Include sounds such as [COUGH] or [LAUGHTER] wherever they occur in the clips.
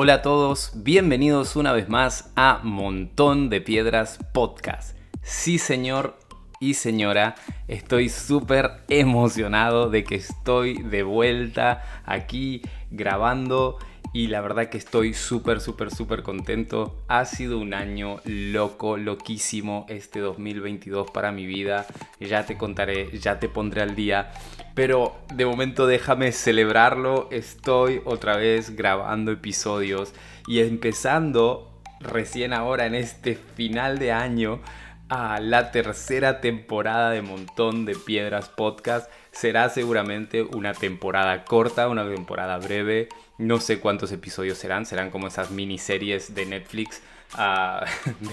Hola a todos, bienvenidos una vez más a Montón de Piedras Podcast. Sí señor y señora, estoy súper emocionado de que estoy de vuelta aquí grabando y la verdad que estoy súper, súper, súper contento. Ha sido un año loco, loquísimo este 2022 para mi vida. Ya te contaré, ya te pondré al día. Pero de momento déjame celebrarlo. Estoy otra vez grabando episodios y empezando recién ahora en este final de año a la tercera temporada de Montón de Piedras Podcast. Será seguramente una temporada corta, una temporada breve. No sé cuántos episodios serán, serán como esas miniseries de Netflix [LAUGHS] uh,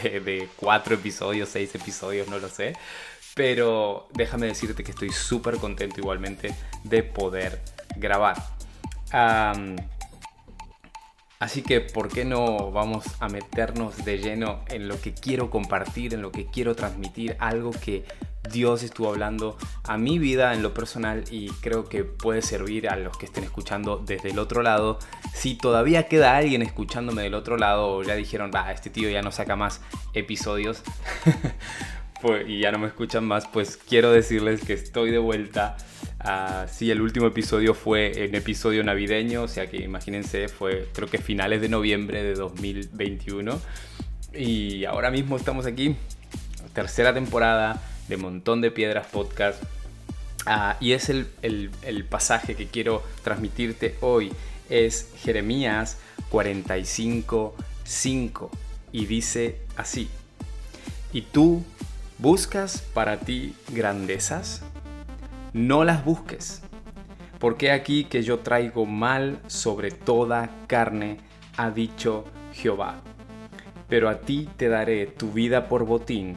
de, cuatro episodios, seis episodios, no lo sé. Pero déjame decirte que estoy súper contento igualmente de poder grabar. Así que, ¿por qué no vamos a meternos de lleno en lo que quiero compartir, en lo que quiero transmitir, algo que Dios estuvo hablando a mi vida en lo personal y creo que puede servir a los que estén escuchando desde el otro lado. Si todavía queda alguien escuchándome del otro lado o ya dijeron, va, este tío ya no saca más episodios [LAUGHS] pues, y ya no me escuchan más, pues quiero decirles que estoy de vuelta Uh, sí, el último episodio fue en episodio navideño, o sea que imagínense, fue creo que finales de noviembre de 2021. Y ahora mismo estamos aquí, tercera temporada de Montón de Piedras Podcast. Uh, y es el, el, el pasaje que quiero transmitirte hoy. Es Jeremías 45, 5. Y dice así. ¿Y tú buscas para ti grandezas? no las busques, porque aquí que yo traigo mal sobre toda carne, ha dicho Jehová. Pero a ti te daré tu vida por botín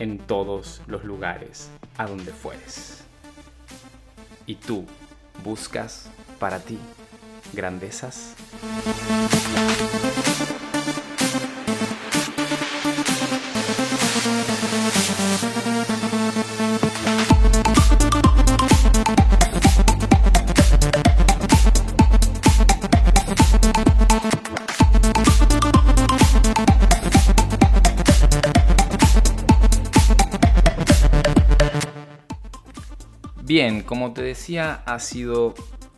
en todos los lugares a donde fueres. Y tú buscas para ti grandezas. Como te decía, ha sido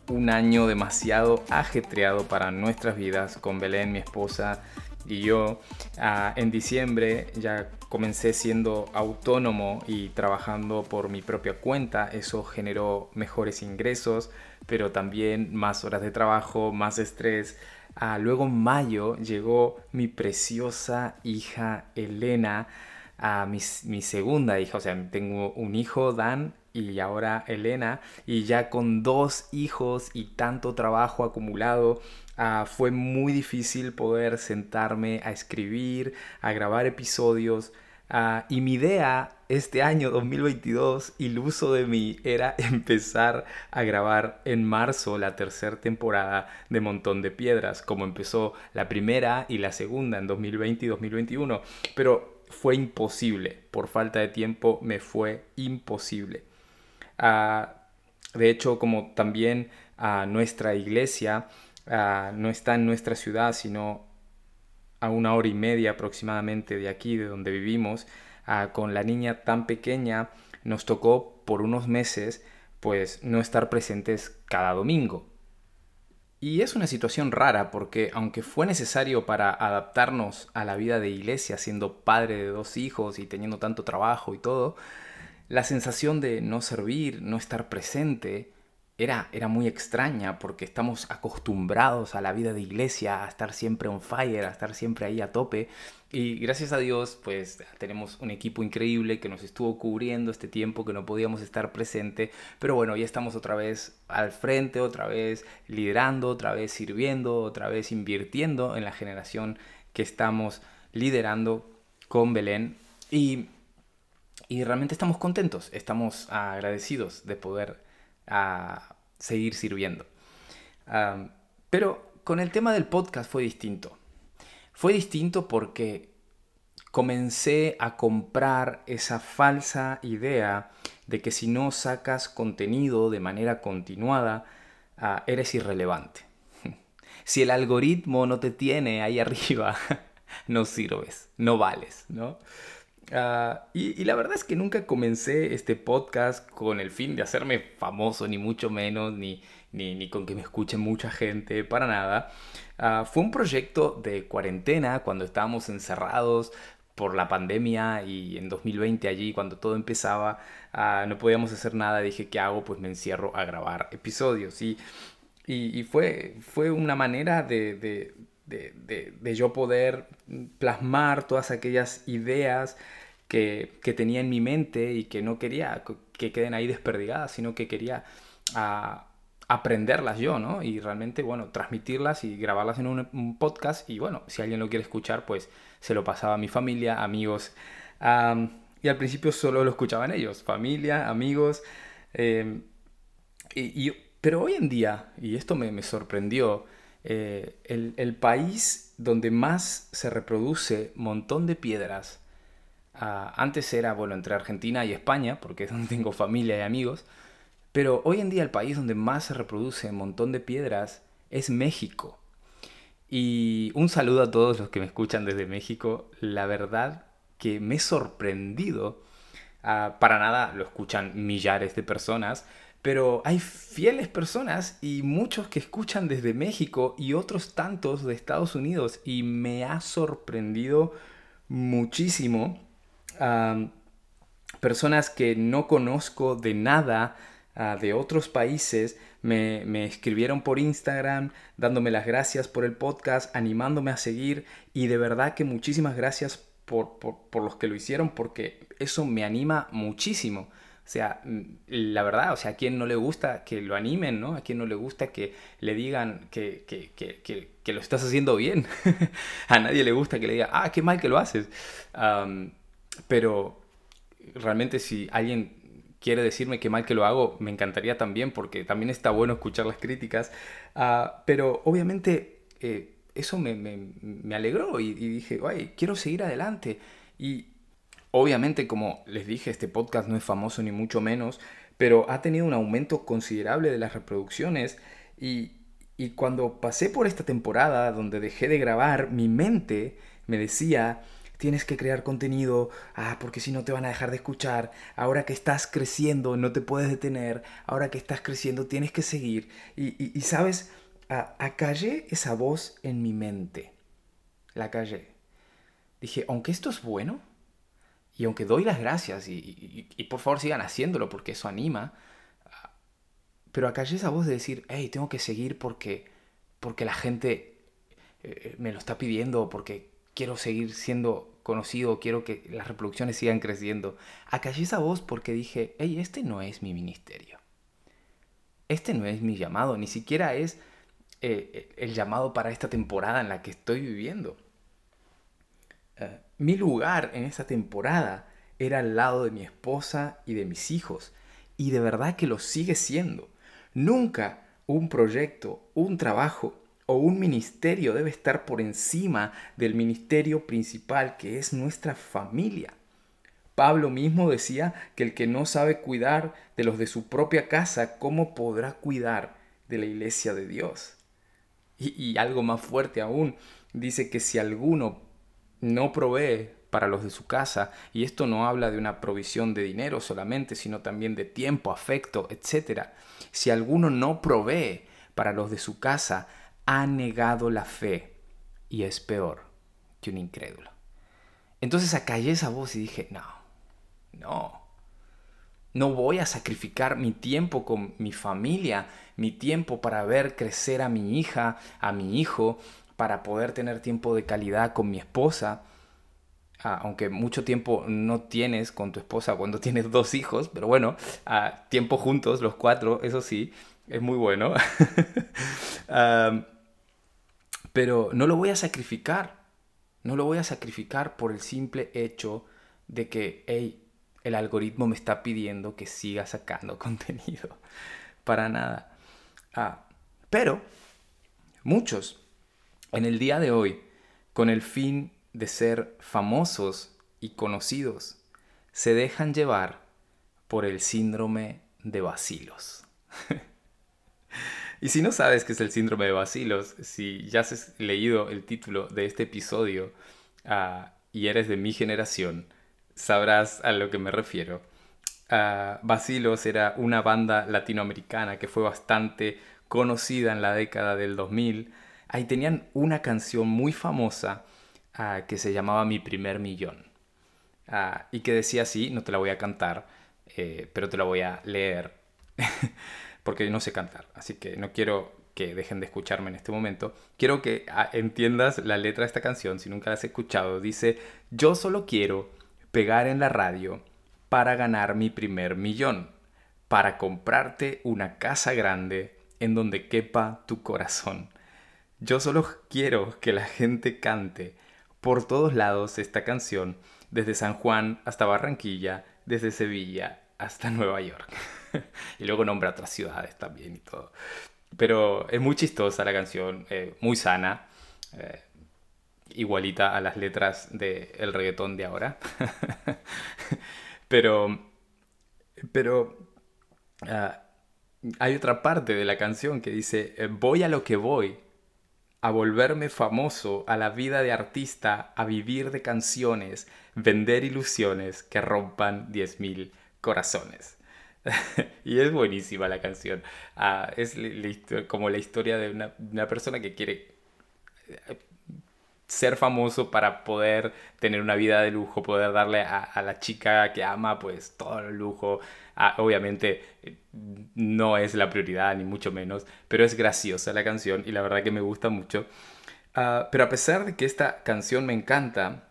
un año demasiado ajetreado para nuestras vidas con Belén, mi esposa y yo. Ah, en diciembre ya comencé siendo autónomo y trabajando por mi propia cuenta. Eso generó mejores ingresos, pero también más horas de trabajo, más estrés. Ah, luego en mayo llegó mi preciosa hija Elena, a mi, mi segunda hija, o sea, tengo un hijo, Dan, y ahora Elena, y ya con dos hijos y tanto trabajo acumulado, uh, fue muy difícil poder sentarme a escribir, a grabar episodios. Uh, y mi idea este año 2022, iluso de mí, era [LAUGHS] empezar a grabar en marzo la tercera temporada de Montón de Piedras, como empezó la primera y la segunda en 2020 y 2021. Pero fue imposible, por falta de tiempo me fue imposible. Ah, de hecho, como también a nuestra iglesia ah, no está en nuestra ciudad, sino a una hora y media aproximadamente de aquí, de donde vivimos, ah, con la niña tan pequeña, nos tocó por unos meses pues no estar presentes cada domingo. Y es una situación rara porque aunque fue necesario para adaptarnos a la vida de iglesia siendo padre de dos hijos y teniendo tanto trabajo y todo, la sensación de no servir, no estar presente, era, era muy extraña porque estamos acostumbrados a la vida de iglesia, a estar siempre on fire, a estar siempre ahí a tope. Y gracias a Dios, pues tenemos un equipo increíble que nos estuvo cubriendo este tiempo que no podíamos estar presente. Pero bueno, ya estamos otra vez al frente, otra vez liderando, otra vez sirviendo, otra vez invirtiendo en la generación que estamos liderando con Belén. Y y realmente estamos contentos, estamos agradecidos de poder ah, seguir sirviendo. pero con el tema del podcast fue distinto. Fue distinto porque comencé a comprar esa falsa idea de que si no sacas contenido de manera continuada, ah, eres irrelevante. [LAUGHS] Si el algoritmo no te tiene ahí [LAUGHS] arriba, no sirves, no vales, ¿no? Ah, y, la verdad es que nunca comencé este podcast con el fin de hacerme famoso, ni mucho menos, ni, ni, con que me escuche mucha gente, para nada. Ah, fue un proyecto de cuarentena cuando estábamos encerrados por la pandemia y en 2020 allí cuando todo empezaba ah, no podíamos hacer nada dije qué hago pues me encierro a grabar episodios y, y, fue, fue una manera de, de, de, yo poder plasmar todas aquellas ideas que, que, tenía en mi mente y que no quería que queden ahí desperdigadas sino que quería ah, aprenderlas yo, ¿no? Y realmente, bueno, transmitirlas y grabarlas en un, podcast y bueno, si alguien lo quiere escuchar, pues se lo pasaba a mi familia, amigos. y al principio solo lo escuchaban ellos, familia, amigos. Em, y, pero hoy en día, y esto me, sorprendió, eh, el, país donde más se reproduce montón de piedras, ah, antes era, bueno, entre Argentina y España, porque es donde tengo familia y amigos, pero hoy en día el país donde más se reproduce montón de piedras es México. Y un saludo a todos los que me escuchan desde México. La verdad que me he sorprendido. Ah, para nada lo escuchan millares de personas, pero hay fieles personas y muchos que escuchan desde México y otros tantos de Estados Unidos. Y me ha sorprendido muchísimo. personas que no conozco de nada Ah, de otros países me, me, escribieron por Instagram dándome las gracias por el podcast, animándome a seguir y de verdad que muchísimas gracias por, por, por los que lo hicieron porque eso me anima muchísimo. O sea, la verdad, o sea, a quien no le gusta que lo animen, ¿no? A quien no le gusta que le digan que, que, que, que lo estás haciendo bien. [LAUGHS] a nadie le gusta que le diga, ah, qué mal que lo haces. pero realmente si alguien quiere decirme que mal que lo hago, me encantaría también, porque también está bueno escuchar las críticas. Ah, pero obviamente eh, eso me, me, alegró y, dije, Ay, quiero seguir adelante. Y obviamente, como les dije, este podcast no es famoso ni mucho menos, pero ha tenido un aumento considerable de las reproducciones. Y, y cuando pasé por esta temporada donde dejé de grabar, mi mente me decía, tienes que crear contenido, ah, porque si no te van a dejar de escuchar, ahora que estás creciendo no te puedes detener, ahora que estás creciendo tienes que seguir. Y, sabes, acallé esa voz en mi mente, la callé. Dije, aunque esto es bueno, y aunque doy las gracias, y, por favor sigan haciéndolo porque eso anima, pero acallé esa voz de decir, hey, tengo que seguir porque, porque la gente eh, me lo está pidiendo, porque quiero seguir siendo conocido, quiero que las reproducciones sigan creciendo. Acallé esa voz porque dije, hey, este no es mi ministerio. Este no es mi llamado, ni siquiera es eh, el llamado para esta temporada en la que estoy viviendo. Eh, mi lugar en esta temporada era al lado de mi esposa y de mis hijos. Y de verdad que lo sigue siendo. Nunca un proyecto, un trabajo o un ministerio debe estar por encima del ministerio principal que es nuestra familia. Pablo mismo decía que el que no sabe cuidar de los de su propia casa, ¿cómo podrá cuidar de la iglesia de Dios? Y, algo más fuerte aún, dice que si alguno no provee para los de su casa, y esto no habla de una provisión de dinero solamente, sino también de tiempo, afecto, etc. Si alguno no provee para los de su casa, ha negado la fe y es peor que un incrédulo. Entonces acallé esa voz y dije, no, no, no voy a sacrificar mi tiempo con mi familia, mi tiempo para ver crecer a mi hija, a mi hijo, para poder tener tiempo de calidad con mi esposa. Ah, aunque mucho tiempo no tienes con tu esposa cuando [LAUGHS] tienes dos hijos, pero bueno, ah, tiempo juntos, los cuatro, eso sí, es muy bueno. [LAUGHS] Pero no lo voy a sacrificar. No lo voy a sacrificar por el simple hecho de que, hey, el algoritmo me está pidiendo que siga sacando [LAUGHS] contenido. Para nada. Ah, pero muchos en el día de hoy, con el fin de ser famosos y conocidos, se dejan llevar por el síndrome de vacilos. [LAUGHS] y si no sabes qué es el síndrome de Bacilos, si ya has leído el título de este episodio ah, y eres de mi generación, sabrás a lo que me refiero. Uh, Bacilos era una banda latinoamericana que fue bastante conocida en la década del 2000. Ahí tenían una canción muy famosa ah, que se llamaba Mi primer millón. Ah, y que decía así, no te la voy a cantar, eh, pero te la voy a leer, [LAUGHS] porque no sé cantar, así que no quiero que dejen de escucharme en este momento. Quiero que ah, entiendas la letra de esta canción, si nunca la has escuchado. Dice, yo solo quiero pegar en la radio para ganar mi primer millón, para comprarte una casa grande en donde quepa tu corazón. Yo solo quiero que la gente cante por todos lados esta canción, desde San Juan hasta Barranquilla, desde Sevilla hasta [LAUGHS] Nueva York. [LAUGHS] y luego nombra otras ciudades también y todo. Pero es muy chistosa la canción, eh, muy sana, eh, igualita a las letras del el reggaetón de ahora. [LAUGHS] pero, pero ah, hay otra parte de la canción que dice, eh, voy a lo que voy, a volverme famoso, a la vida de artista, a vivir de canciones, vender ilusiones que rompan 10.000 corazones. [LAUGHS] y es buenísima la canción. Ah, es como la historia de una, persona que quiere ser famoso para poder tener una vida de lujo, poder darle a, la chica que ama pues todo el lujo. Ah, obviamente eh, no es la prioridad ni mucho menos, pero es graciosa la canción y la verdad que me gusta mucho. Ah, pero a pesar de que esta canción me encanta,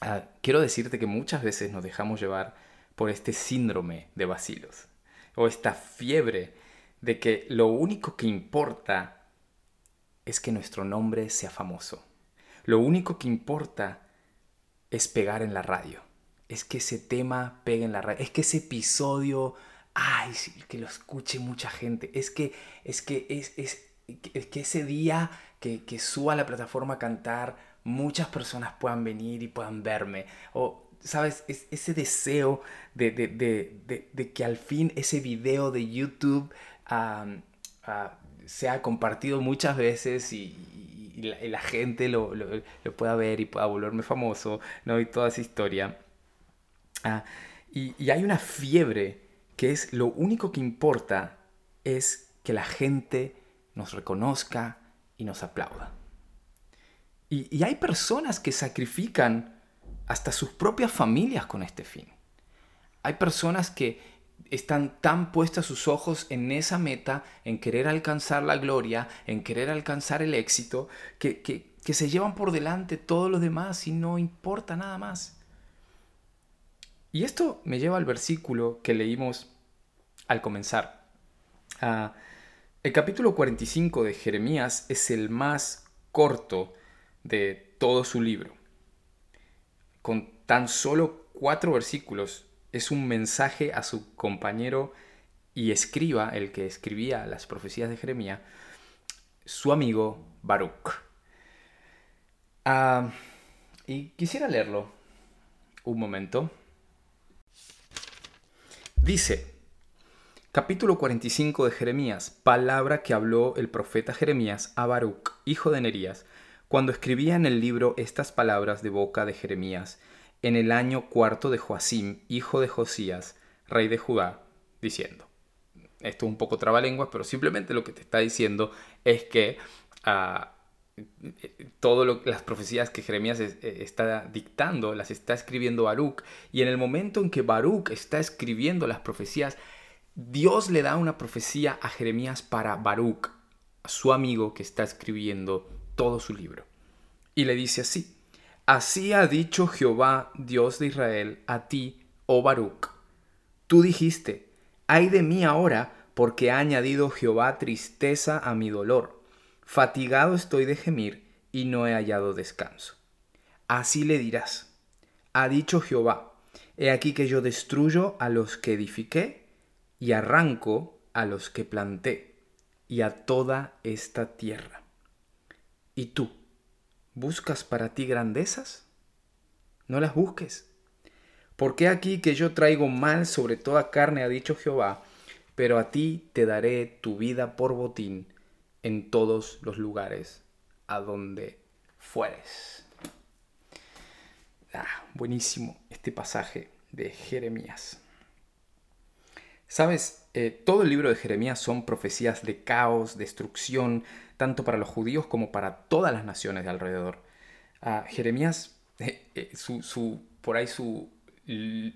ah, quiero decirte que muchas veces nos dejamos llevar por este síndrome de vacilos o esta fiebre de que lo único que importa es que nuestro nombre sea famoso. Lo único que importa es pegar en la radio. Es que ese tema pegue en la radio. Es que ese episodio, ay, que lo escuche mucha gente. Es que, es que, es, es, que ese día que, que suba la plataforma a cantar, muchas personas puedan venir y puedan verme. O, ¿sabes? Es, ese deseo de, de, de, de, que al fin ese video de YouTube uh, sea compartido muchas veces y, y la, gente lo, lo, pueda ver y pueda volverme famoso, ¿no? Y toda esa historia. Ah, y, y, hay una fiebre que es lo único que importa es que la gente nos reconozca y nos aplauda. Y, y hay personas que sacrifican hasta sus propias familias con este fin. Hay personas que están tan puestas sus ojos en esa meta, en querer alcanzar la gloria, en querer alcanzar el éxito, que, que, se llevan por delante todos los demás y no importa nada más. Y esto me lleva al versículo que leímos al comenzar. Ah, el capítulo 45 de Jeremías es el más corto de todo su libro. Con tan solo cuatro versículos es un mensaje a su compañero y escriba, el que escribía las profecías de Jeremías, su amigo Baruch. Ah, y quisiera leerlo un momento. Dice, capítulo 45 de Jeremías, palabra que habló el profeta Jeremías a Baruch, hijo de Nerías, cuando escribía en el libro estas palabras de boca de Jeremías, en el año cuarto de Joacim, hijo de Josías, rey de Judá, diciendo. Esto es un poco trabalenguas, pero simplemente lo que te está diciendo es que uh, todas las profecías que Jeremías eh, está dictando las está escribiendo Baruch. Y en el momento en que Baruch está escribiendo las profecías, Dios le da una profecía a Jeremías para Baruch, su amigo que está escribiendo todo su libro. Y le dice así, Así ha dicho Jehová, Dios de Israel, a ti, oh Baruch. Tú dijiste, ay de mí ahora, porque ha añadido Jehová tristeza a mi dolor. Fatigado estoy de gemir y no he hallado descanso. Así le dirás, ha dicho Jehová, he aquí que yo destruyo a los que edifiqué y arranco a los que planté y a toda esta tierra. ¿Y tú? ¿Buscas para ti grandezas? No las busques. Porque aquí que yo traigo mal sobre toda carne, ha dicho Jehová, pero a ti te daré tu vida por botín en todos los lugares a donde fueres. Ah, buenísimo este pasaje de Jeremías. Sabes, eh, todo el libro de Jeremías son profecías de caos, destrucción, tanto para los judíos como para todas las naciones de alrededor. Ah, Jeremías, eh, eh, su, por ahí su,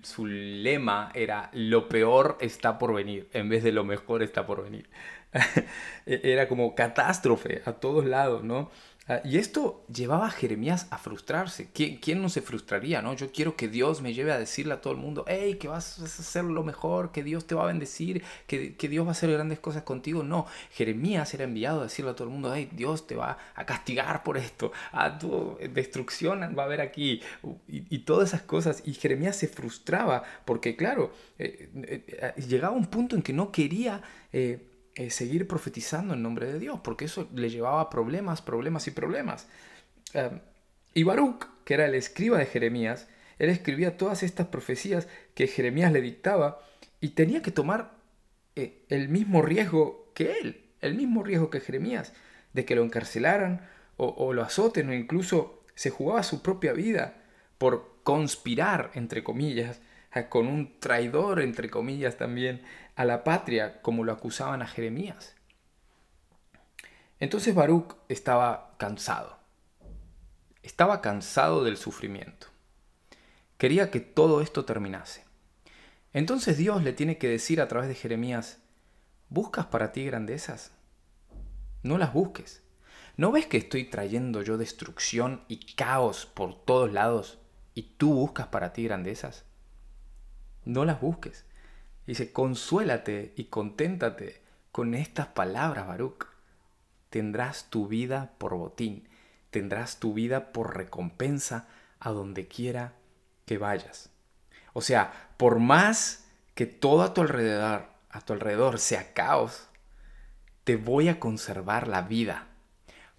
su lema era lo peor está por venir, en vez de lo mejor está por venir. [LAUGHS] era como catástrofe a todos lados, ¿no? Ah, y esto llevaba a Jeremías a frustrarse. ¿Quién, no se frustraría? ¿no? Yo quiero que Dios me lleve a decirle a todo el mundo, hey, que vas a hacer lo mejor, que Dios te va a bendecir, que, Dios va a hacer grandes cosas contigo. No, Jeremías era enviado a decirle a todo el mundo, hey, Dios te va a castigar por esto, a tu destrucción va a haber aquí, y, todas esas cosas. Y Jeremías se frustraba porque, claro, eh, eh, eh, llegaba un punto en que no quería... Eh, seguir profetizando en nombre de Dios, porque eso le llevaba problemas, problemas y problemas. Em, y Baruch, que era el escriba de Jeremías, él escribía todas estas profecías que Jeremías le dictaba y tenía que tomar eh, el mismo riesgo que él, el mismo riesgo que Jeremías, de que lo encarcelaran o, o lo azoten o incluso se jugaba su propia vida por conspirar, entre comillas, con un traidor, entre comillas, también a la patria, como lo acusaban a Jeremías. Entonces Baruch estaba cansado. Estaba cansado del sufrimiento. Quería que todo esto terminase. Entonces Dios le tiene que decir a través de Jeremías, ¿buscas para ti grandezas? No las busques. ¿No ves que estoy trayendo yo destrucción y caos por todos lados y tú buscas para ti grandezas? No las busques. Dice, consuélate y conténtate con estas palabras, Baruch. Tendrás tu vida por botín, tendrás tu vida por recompensa a donde quiera que vayas. O sea, por más que todo a tu alrededor, a tu alrededor sea caos, te voy a conservar la vida.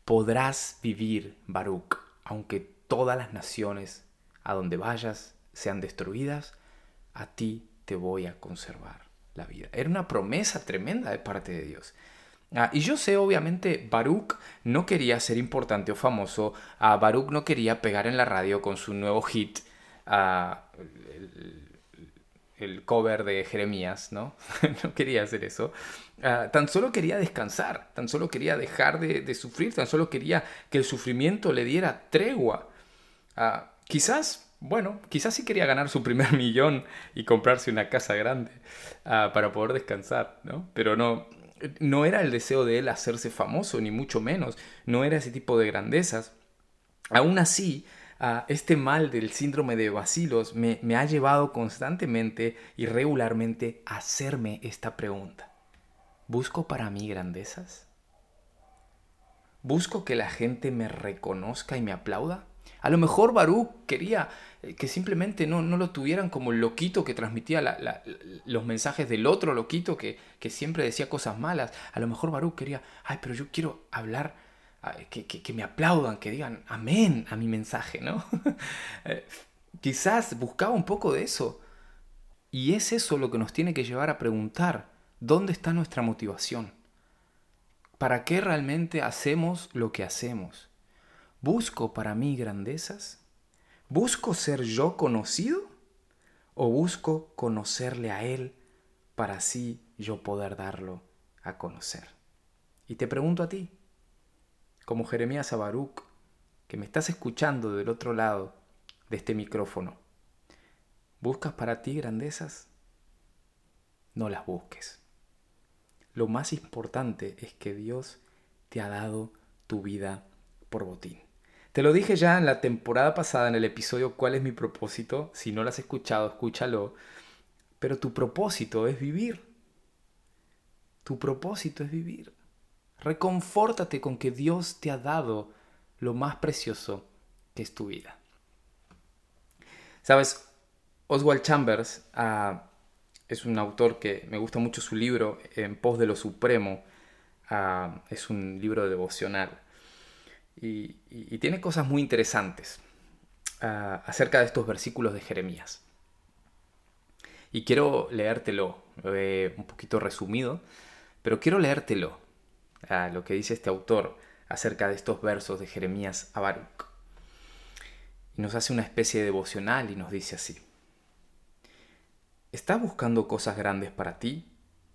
Podrás vivir, Baruch, aunque todas las naciones a donde vayas sean destruidas a ti te voy a conservar la vida. Era una promesa tremenda de parte de Dios. Ah, y yo sé, obviamente, Baruch no quería ser importante o famoso. Uh, Baruch no quería pegar en la radio con su nuevo hit, ah, el, cover de Jeremías, ¿no? [LAUGHS] no quería hacer eso. tan solo quería descansar, tan solo quería dejar de, de, sufrir, tan solo quería que el sufrimiento le diera tregua. quizás bueno, quizás sí quería ganar su primer [LAUGHS] millón y comprarse una casa grande ah, para poder descansar, ¿no? Pero no, no era el deseo de él hacerse famoso, ni mucho menos, no era ese tipo de grandezas. Aún así, ah, este mal del síndrome de vacilos me, me ha llevado constantemente y regularmente a hacerme esta pregunta. ¿Busco para mí grandezas? ¿Busco que la gente me reconozca y me aplauda? A lo mejor Baruch quería eh, que simplemente no, lo tuvieran como el loquito que transmitía los mensajes del otro loquito que, siempre decía cosas malas. A lo mejor Baruch quería, ay, pero yo quiero hablar, que, que, me aplaudan, que digan amén a mi mensaje, ¿no? [LAUGHS] Eh, quizás buscaba un poco de eso. Y es eso lo que nos tiene que llevar a preguntar, ¿dónde está nuestra motivación? ¿Para qué realmente hacemos lo que hacemos? ¿Busco para mí grandezas? ¿Busco ser yo conocido? ¿O busco conocerle a Él para así yo poder darlo a conocer? Y te pregunto a ti, como Jeremías Abaruc, que me estás escuchando del otro lado de este micrófono, ¿buscas para ti grandezas? No las busques. Lo más importante es que Dios te ha dado tu vida por botín. Te lo dije ya en la temporada pasada, en el episodio ¿Cuál es mi propósito? Si no lo has escuchado, escúchalo. Pero tu propósito es vivir. Tu propósito es vivir. Reconfórtate con que Dios te ha dado lo más precioso que es tu vida. Sabes, Oswald Chambers ah, es un autor que me gusta mucho su libro, En pos de lo supremo. Ah, es un libro devocional y, tiene cosas muy interesantes ah, acerca de estos versículos de Jeremías. Y quiero leértelo eh, un poquito resumido, pero quiero leértelo, a lo que dice este autor acerca de estos versos de Jeremías a Baruch. Y nos hace una especie de devocional y nos dice así. ¿Estás buscando cosas grandes para ti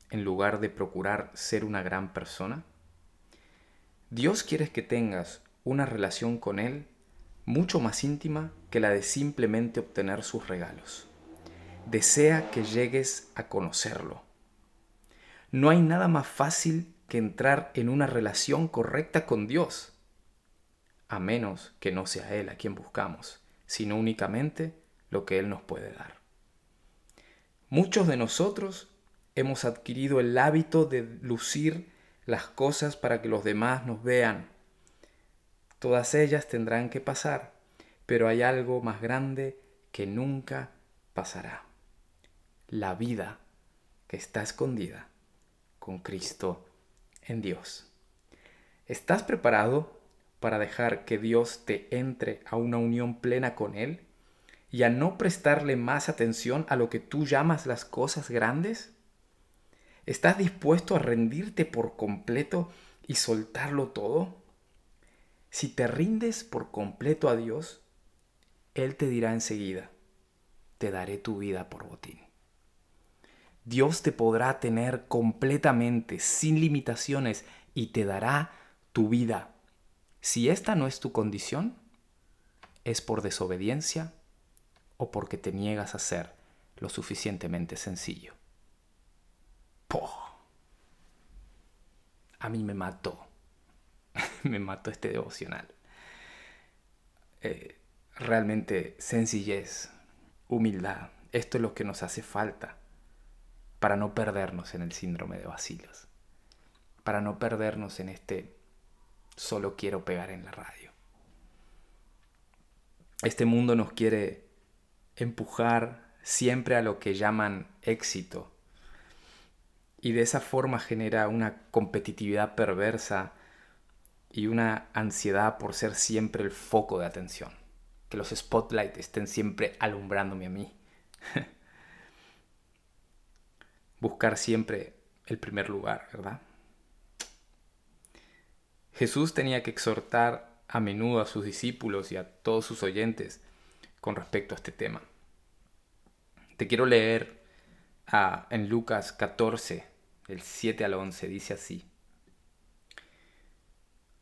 en lugar de procurar ser una gran persona? Dios quiere que tengas una relación con Él mucho más íntima que la de simplemente obtener sus regalos. Desea que llegues a conocerlo. No hay nada más fácil que entrar en una relación correcta con Dios, a menos que no sea Él a quien buscamos, sino únicamente lo que Él nos puede dar. Muchos de nosotros hemos adquirido el hábito de lucir las cosas para que los demás nos vean. Todas ellas tendrán que pasar, pero hay algo más grande que nunca pasará. La vida que está escondida con Cristo en Dios. ¿Estás preparado para dejar que Dios te entre a una unión plena con Él y a no prestarle más atención a lo que tú llamas las cosas grandes? ¿Estás dispuesto a rendirte por completo y soltarlo todo? Si te rindes por completo a Dios, Él te dirá enseguida, te daré tu vida por botín. Dios te podrá tener completamente, sin limitaciones, y te dará tu vida. Si esta no es tu condición, es por desobediencia o porque te niegas a ser lo suficientemente sencillo. A mí me mató. [LAUGHS] me mató este devocional. Eh, realmente sencillez, humildad. Esto es lo que nos hace falta para no perdernos en el síndrome de vacilos, para no perdernos en este solo quiero pegar en la radio. Este mundo nos quiere empujar siempre a lo que llaman éxito y de esa forma genera una competitividad perversa y una ansiedad por ser siempre el foco de atención, que los spotlights estén siempre alumbrándome a mí. [LAUGHS] buscar siempre el primer lugar, ¿verdad? Jesús tenía que exhortar a menudo a sus discípulos y a todos sus oyentes con respecto a este tema. Te quiero leer en Lucas 14, del 7 al 11, dice así.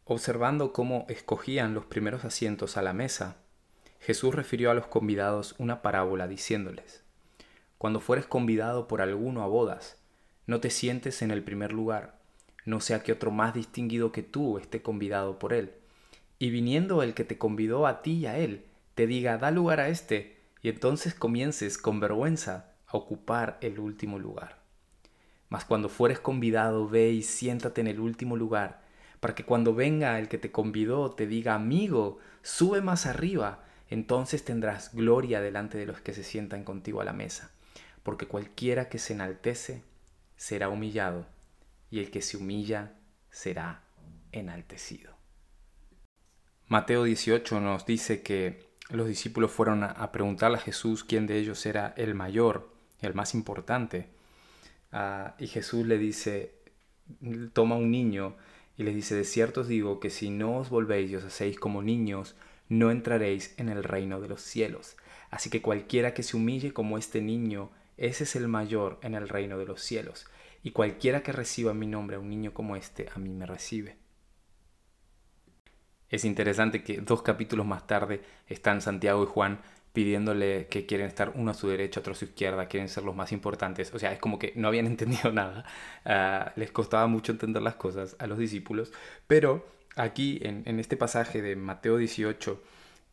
Observando cómo escogían los primeros asientos a la mesa, Jesús refirió a los convidados una parábola diciéndoles, cuando fueres convidado por alguno a bodas, no te sientes en el primer lugar, no sea que otro más distinguido que tú esté convidado por él. Y viniendo el que te convidó a ti y a él, te diga, da lugar a éste, y entonces comiences con vergüenza a ocupar el último lugar. Mas cuando fueres convidado, ve y siéntate en el último lugar, para que cuando venga el que te convidó te diga, amigo, sube más arriba, entonces tendrás gloria delante de los que se sientan contigo a la mesa porque cualquiera que se enaltece será humillado, y el que se humilla será enaltecido. Mateo 18 nos dice que los discípulos fueron a preguntarle a Jesús quién de ellos era el mayor, el más importante. Ah, y Jesús le dice, toma un niño y les dice, de cierto os digo que si no os volvéis y os hacéis como niños, no entraréis en el reino de los cielos. Así que cualquiera que se humille como este niño, ese es el mayor en el reino de los cielos, y cualquiera que reciba mi nombre a un niño como este, a mí me recibe. Es interesante que dos capítulos más tarde están Santiago y Juan pidiéndole que quieren estar uno a su derecha, otro a su izquierda, quieren ser los más importantes. O sea, es como que no habían [LAUGHS] entendido nada. Ah, les costaba mucho entender las cosas a los discípulos. Pero aquí, en, este pasaje de Mateo 18,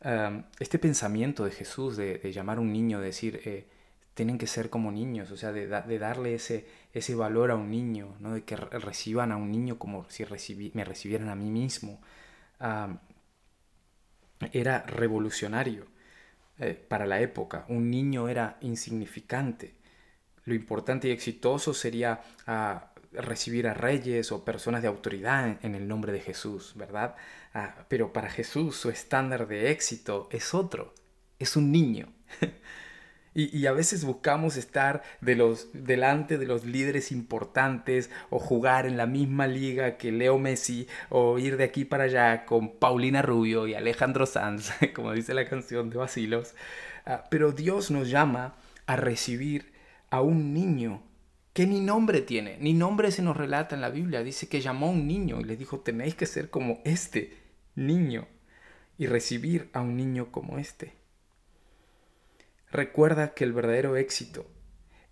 ah, este pensamiento de Jesús de, llamar a un niño, decir, eh, tienen que ser como niños, o sea, de, darle ese, ese valor a un niño, ¿no? de que reciban a un niño como si me recibieran a mí mismo. era revolucionario eh, para la época. Un niño era insignificante. Lo importante y exitoso sería ah, recibir a reyes o personas de autoridad en, el nombre de Jesús, ¿verdad? Ah, pero para Jesús su estándar de éxito es otro, es un niño. [LAUGHS] Y, a veces buscamos estar delante de los líderes importantes o jugar en la misma liga que Leo Messi o ir de aquí para allá con Paulina Rubio y Alejandro Sanz, [LAUGHS] como dice la canción de Basilos. Ah, pero Dios nos llama a recibir a un niño que ni nombre tiene, ni nombre se nos relata en la Biblia. Dice que llamó a un niño y le dijo, tenéis que ser como este niño y recibir a un niño como este. Recuerda que el verdadero éxito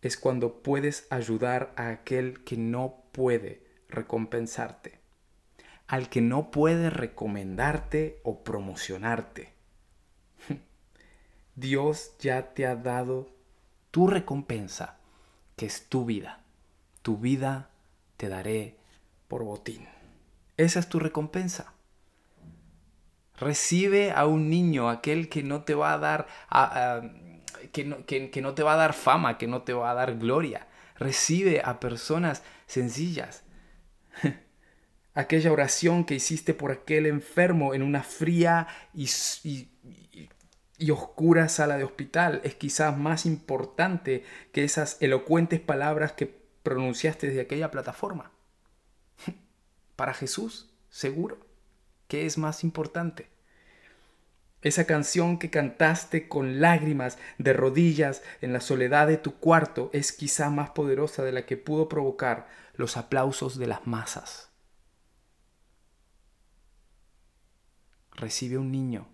es cuando puedes ayudar a aquel que no puede recompensarte, al que no puede recomendarte o promocionarte. [LAUGHS] Dios ya te ha dado tu recompensa, que es tu vida. Tu vida te daré por botín. Esa es tu recompensa. Recibe a un niño, aquel que no te va a dar a, que no, te va a dar fama, que no te va a dar gloria. Recibe a personas sencillas. [LAUGHS] Aquella oración que hiciste por aquel enfermo en una fría y, y oscura sala de hospital es quizás más importante que esas elocuentes palabras que pronunciaste desde aquella plataforma. [LAUGHS] Para Jesús, seguro. ¿Qué es más importante? Esa canción que cantaste con lágrimas de rodillas en la soledad de tu cuarto es quizá más poderosa de la que pudo provocar los aplausos de las masas. Recibe un niño.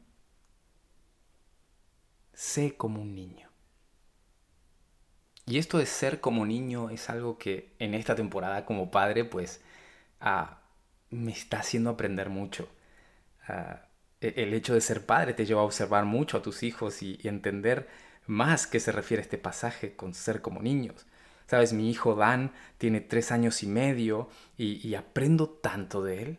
Sé como un niño. Y esto de ser como niño es algo que en esta temporada como padre pues ah, me está haciendo aprender mucho. Ah, el hecho de ser padre te lleva a observar mucho a tus hijos y, entender más qué se refiere este pasaje con ser como niños. Sabes, mi hijo Dan tiene tres años y medio y, aprendo tanto de él,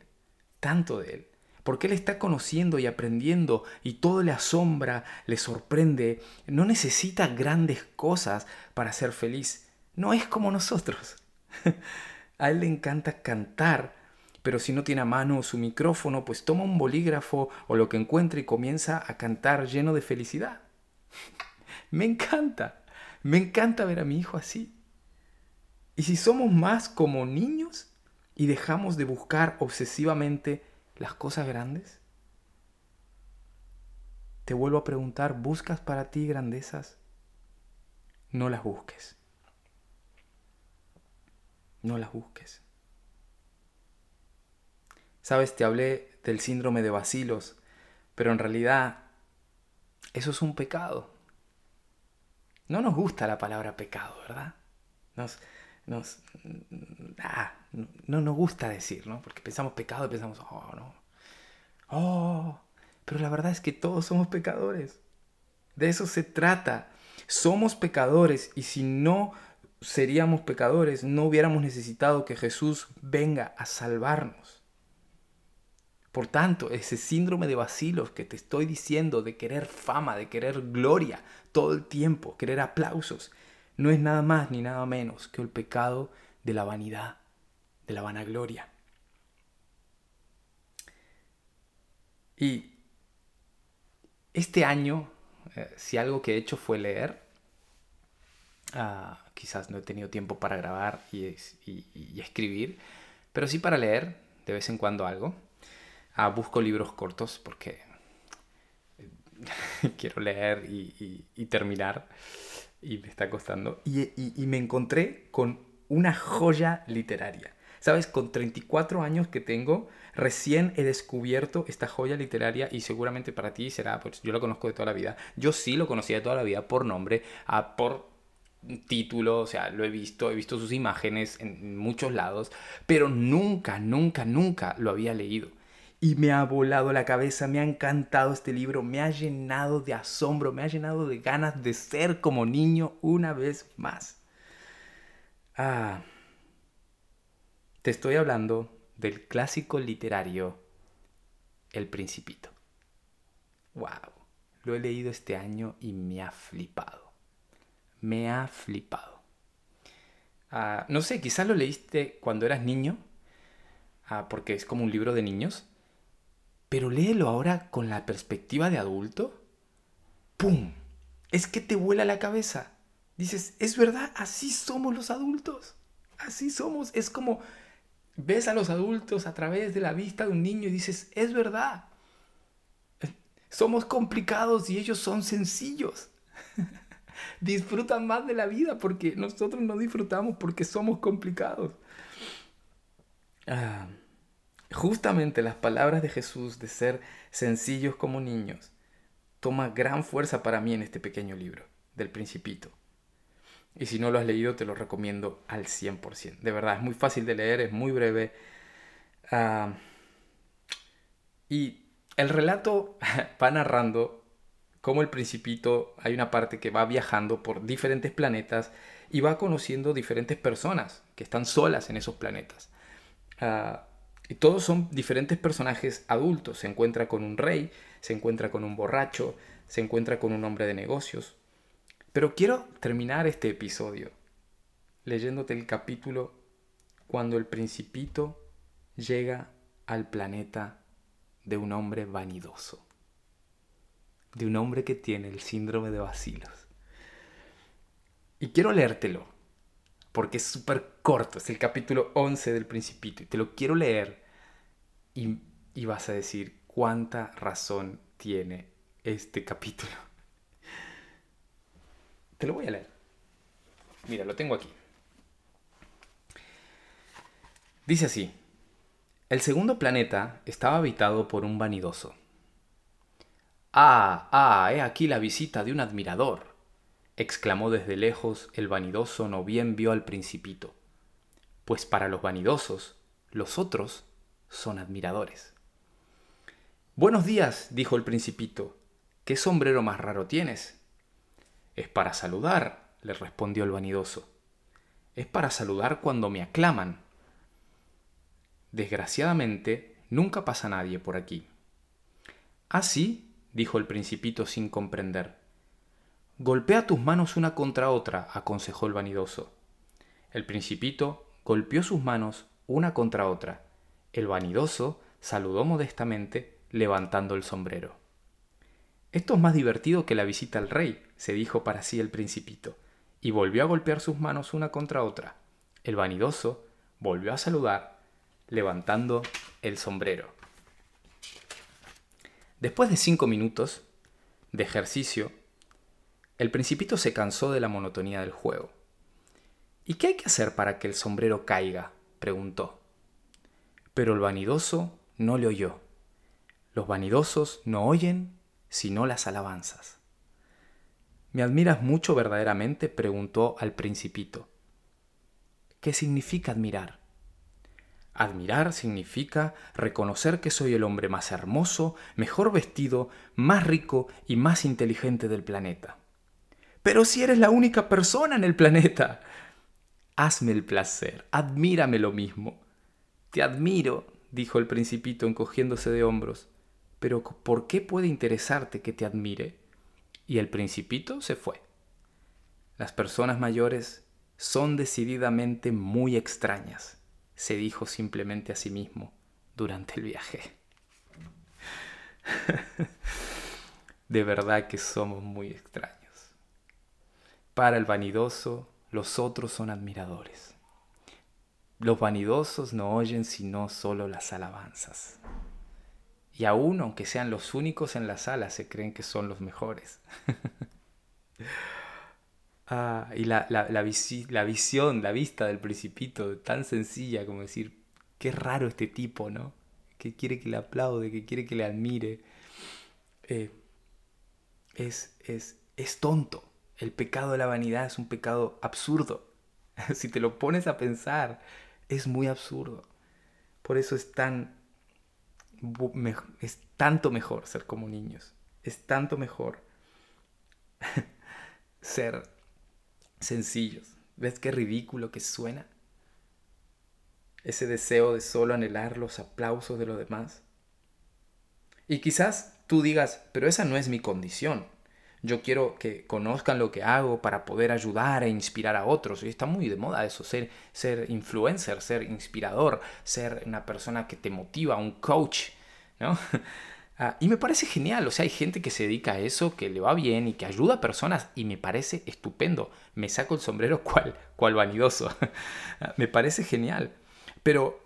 tanto de él. Porque él está conociendo y aprendiendo y todo le asombra, le sorprende. No necesita grandes cosas para ser feliz. No es como nosotros. [LAUGHS] a él le encanta cantar pero si no tiene a mano su micrófono, pues toma un bolígrafo o lo que encuentre y comienza a cantar lleno de felicidad. [LAUGHS] me encanta, me encanta ver a mi hijo así. Y si somos más como niños y dejamos de buscar obsesivamente las cosas grandes, te vuelvo a preguntar, ¿buscas para ti grandezas? No las busques. No las busques. Sabes, te hablé del síndrome de bacilos, pero en realidad eso es un pecado. No nos gusta la palabra pecado, ¿verdad? Nos, nos, ah, no nos gusta decir, ¿no? Porque pensamos pecado y pensamos, oh, no. Oh, pero la verdad es que todos somos pecadores. De eso se trata. Somos pecadores y si no seríamos pecadores, no hubiéramos necesitado que Jesús venga a salvarnos. Por tanto, ese síndrome de vacilos que te estoy diciendo de querer fama, de querer gloria todo el tiempo, querer aplausos, no es nada más ni nada menos que el pecado de la vanidad, de la vanagloria. Y este año, eh, si algo que he hecho fue leer, ah, quizás no he tenido tiempo para grabar y escribir, pero sí para leer de vez en cuando algo. Ah, busco libros cortos porque [LAUGHS] quiero leer y, terminar y me está costando. Y, y, me encontré con una joya literaria. Sabes, con 34 años que tengo, recién he descubierto esta joya literaria y seguramente para ti será, pues yo lo conozco de toda la vida. Yo sí lo conocía de toda la vida por nombre, ah, por título, o sea, lo he visto, he visto sus imágenes en muchos lados, pero nunca, nunca, nunca lo había leído y me ha volado la cabeza, me ha encantado este libro, me ha llenado de asombro, me ha llenado de ganas de ser como niño una vez más. Ah, te estoy hablando del clásico literario El Principito. ¡Wow! Lo he leído este año y me ha flipado. Me ha flipado. Ah, no sé, quizás lo leíste cuando eras niño, ah, porque es como un libro de niños. Pero léelo ahora con la perspectiva de adulto. ¡Pum! es que te vuela la cabeza. Dices, es verdad, así somos los adultos. Así somos. Es como ves a los adultos a través de la vista de un niño y dices, es verdad. Somos complicados y ellos son sencillos. [LAUGHS] Disfrutan más de la vida porque nosotros no disfrutamos porque somos complicados. Ah, justamente las palabras de Jesús de ser sencillos como niños toma gran fuerza para mí en este pequeño libro del principito. Y si no lo has leído, te lo recomiendo al 100%. De verdad, es muy fácil de leer, es muy breve. Ah, y el relato [LAUGHS] va narrando cómo el principito, hay una parte que va viajando por diferentes planetas y va conociendo diferentes personas que están solas en esos planetas. Ah, y todos son diferentes personajes adultos. Se encuentra con un rey, se encuentra con un borracho, se encuentra con un hombre de negocios. Pero quiero terminar este episodio leyéndote el capítulo cuando el principito llega al planeta de un hombre vanidoso, de un hombre que tiene el síndrome de vacilos. Y quiero leértelo, porque es súper corto, es el capítulo 11 del Principito, y te lo quiero leer y, y vas a decir cuánta razón tiene este capítulo. [LAUGHS] Te lo voy a leer. Mira, lo tengo aquí. Dice así, el segundo planeta estaba habitado por un vanidoso. Ah, ah, he aquí la visita de un admirador, exclamó desde lejos el vanidoso no bien vio al principito, pues para los vanidosos, los otros son admiradores. Buenos días, dijo el principito, ¿qué sombrero más raro tienes? Es para saludar, le respondió el vanidoso. Es para saludar cuando me aclaman, Desgraciadamente, nunca pasa nadie por aquí. Ah, sí, dijo el principito sin comprender. Golpea tus manos una contra otra, aconsejó el vanidoso. El principito golpeó sus manos una contra otra. El vanidoso saludó modestamente, levantando el sombrero. Esto es más divertido que la visita al rey, se dijo para sí el principito, y volvió a golpear sus manos una contra otra. El vanidoso volvió a saludar levantando el sombrero. Después de cinco minutos de ejercicio, el principito se cansó de la monotonía del juego. ¿Y qué hay que hacer para que el sombrero caiga? preguntó. Pero el vanidoso no le oyó. Los vanidosos no oyen sino las alabanzas. ¿Me admiras mucho verdaderamente? preguntó al principito. ¿Qué significa admirar? Admirar significa reconocer que soy el hombre más hermoso, mejor vestido, más rico y más inteligente del planeta. Pero si eres la única persona en el planeta. Hazme el placer, admírame lo mismo. Te admiro, dijo el principito encogiéndose de hombros. Pero ¿por qué puede interesarte que te admire? Y el principito se fue. Las personas mayores son decididamente muy extrañas se dijo simplemente a sí mismo durante el viaje. [LAUGHS] de verdad que somos muy extraños. Para el vanidoso, los otros son admiradores. Los vanidosos no oyen sino solo las alabanzas. Y aún aunque sean los únicos en la sala, se creen que son los mejores. [LAUGHS] Ah, y la, la, visión, la vista del principito, tan sencilla como decir, qué raro este tipo, ¿no? Que quiere que le aplaude, que quiere que le admire. Eh, es, es, es tonto. El pecado de la vanidad es un pecado absurdo. [LAUGHS] si te lo pones a pensar, es muy absurdo. Por eso es tan es tanto mejor ser como niños. Es tanto mejor [LAUGHS] ser sencillos. ¿Ves qué ridículo que suena? Ese deseo de solo anhelar los aplausos de los demás. Y quizás tú digas, pero esa no es mi condición. Yo quiero que conozcan lo que hago para poder ayudar e inspirar a otros. Y está muy de moda eso, ser, ser influencer, ser inspirador, ser una persona que te motiva, un coach, ¿no? [LAUGHS] Ah, y me parece genial, o sea, hay gente que se dedica a eso, que le va bien y que ayuda a personas y me parece estupendo. Me saco el sombrero [LAUGHS] cual, cual vanidoso. [LAUGHS] me parece genial. Pero,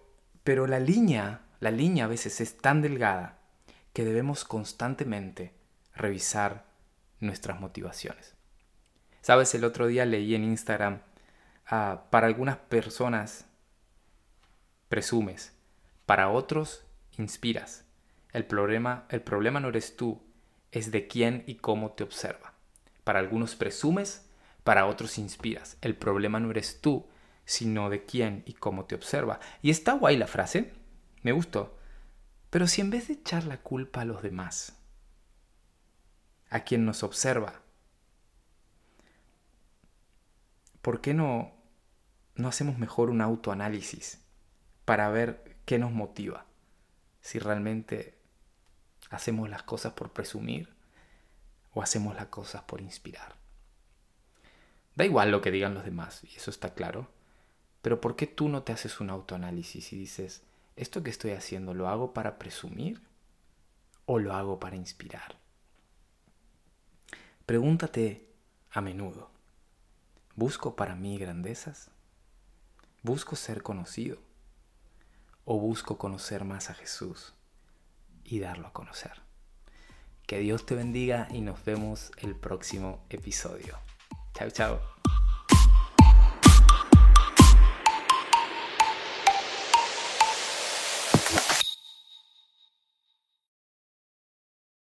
pero la línea, la línea a veces es tan delgada que debemos constantemente revisar nuestras motivaciones. Sabes, el otro día leí en Instagram, ah, para algunas personas presumes, para otros inspiras. El problema, el problema no eres tú, es de quién y cómo te observa. Para algunos presumes, para otros inspiras. El problema no eres tú, sino de quién y cómo te observa. Y está guay la frase, me gustó. Pero si en vez de echar la culpa a los demás, a quien nos observa, ¿por qué no, no hacemos mejor un autoanálisis para ver qué nos motiva? Si realmente ¿Hacemos las cosas por presumir o hacemos las cosas por inspirar? Da igual lo que digan los demás, y eso está claro, pero ¿por qué tú no te haces un autoanálisis y dices, ¿esto que estoy haciendo lo hago para presumir o lo hago para inspirar? Pregúntate a menudo, ¿busco para mí grandezas? ¿Busco ser conocido? ¿O busco conocer más a Jesús? y darlo a conocer. Que Dios te bendiga y nos vemos el próximo episodio. Chao, chao.